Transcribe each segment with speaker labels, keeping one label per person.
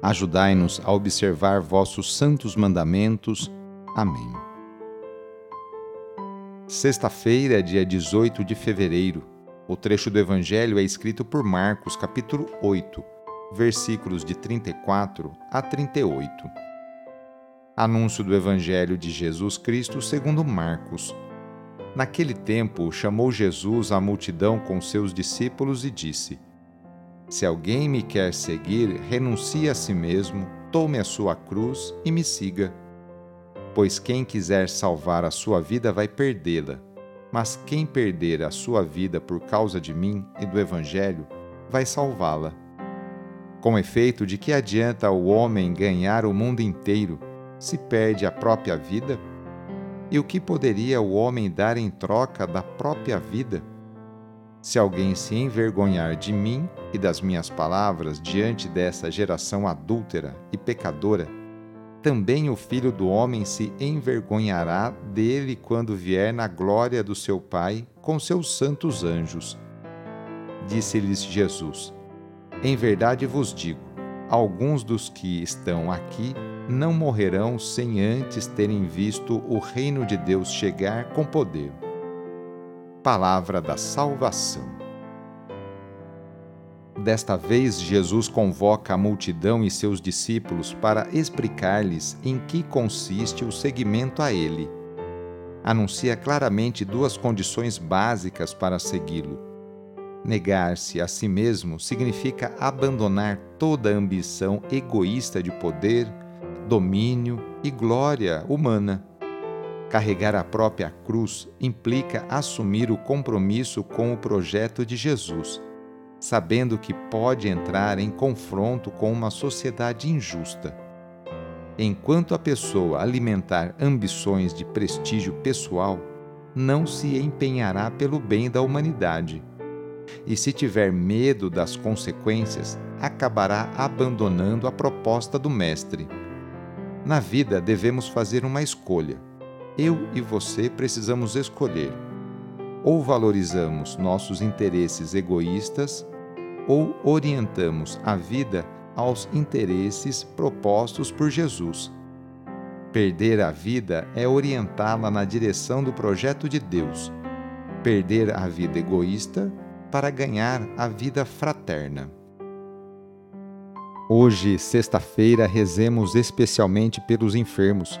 Speaker 1: Ajudai-nos a observar vossos santos mandamentos. Amém. Sexta-feira, dia 18 de fevereiro. O trecho do Evangelho é escrito por Marcos, capítulo 8, versículos de 34 a 38. Anúncio do Evangelho de Jesus Cristo segundo Marcos. Naquele tempo, chamou Jesus a multidão com seus discípulos e disse: se alguém me quer seguir, renuncie a si mesmo, tome a sua cruz e me siga. Pois quem quiser salvar a sua vida vai perdê-la, mas quem perder a sua vida por causa de mim e do Evangelho vai salvá-la. Com efeito, de que adianta o homem ganhar o mundo inteiro se perde a própria vida? E o que poderia o homem dar em troca da própria vida? Se alguém se envergonhar de mim e das minhas palavras diante dessa geração adúltera e pecadora, também o filho do homem se envergonhará dele quando vier na glória do seu Pai com seus santos anjos. Disse-lhes Jesus: Em verdade vos digo, alguns dos que estão aqui não morrerão sem antes terem visto o reino de Deus chegar com poder palavra da salvação. Desta vez, Jesus convoca a multidão e seus discípulos para explicar-lhes em que consiste o seguimento a Ele. Anuncia claramente duas condições básicas para segui-lo. Negar-se a si mesmo significa abandonar toda ambição egoísta de poder, domínio e glória humana Carregar a própria cruz implica assumir o compromisso com o projeto de Jesus, sabendo que pode entrar em confronto com uma sociedade injusta. Enquanto a pessoa alimentar ambições de prestígio pessoal, não se empenhará pelo bem da humanidade. E se tiver medo das consequências, acabará abandonando a proposta do Mestre. Na vida devemos fazer uma escolha eu e você precisamos escolher. Ou valorizamos nossos interesses egoístas, ou orientamos a vida aos interesses propostos por Jesus. Perder a vida é orientá-la na direção do projeto de Deus. Perder a vida egoísta para ganhar a vida fraterna. Hoje, sexta-feira, rezemos especialmente pelos enfermos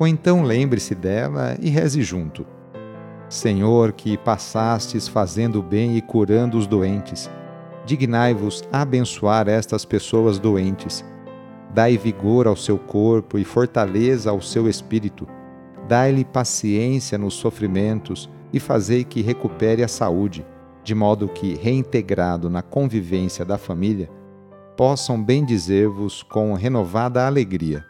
Speaker 1: ou então lembre-se dela e reze junto. Senhor, que passastes fazendo bem e curando os doentes, dignai-vos abençoar estas pessoas doentes. Dai vigor ao seu corpo e fortaleza ao seu espírito. Dai-lhe paciência nos sofrimentos e fazei que recupere a saúde, de modo que, reintegrado na convivência da família, possam bendizer-vos com renovada alegria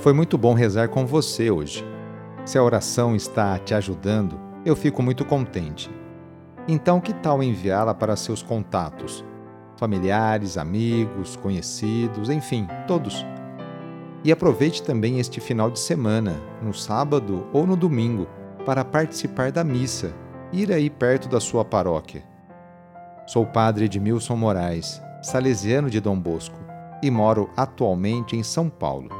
Speaker 1: Foi muito bom rezar com você hoje. Se a oração está te ajudando, eu fico muito contente. Então, que tal enviá-la para seus contatos? familiares, amigos, conhecidos, enfim, todos. E aproveite também este final de semana, no sábado ou no domingo, para participar da missa, ir aí perto da sua paróquia. Sou o padre Edmilson Moraes, salesiano de Dom Bosco, e moro atualmente em São Paulo.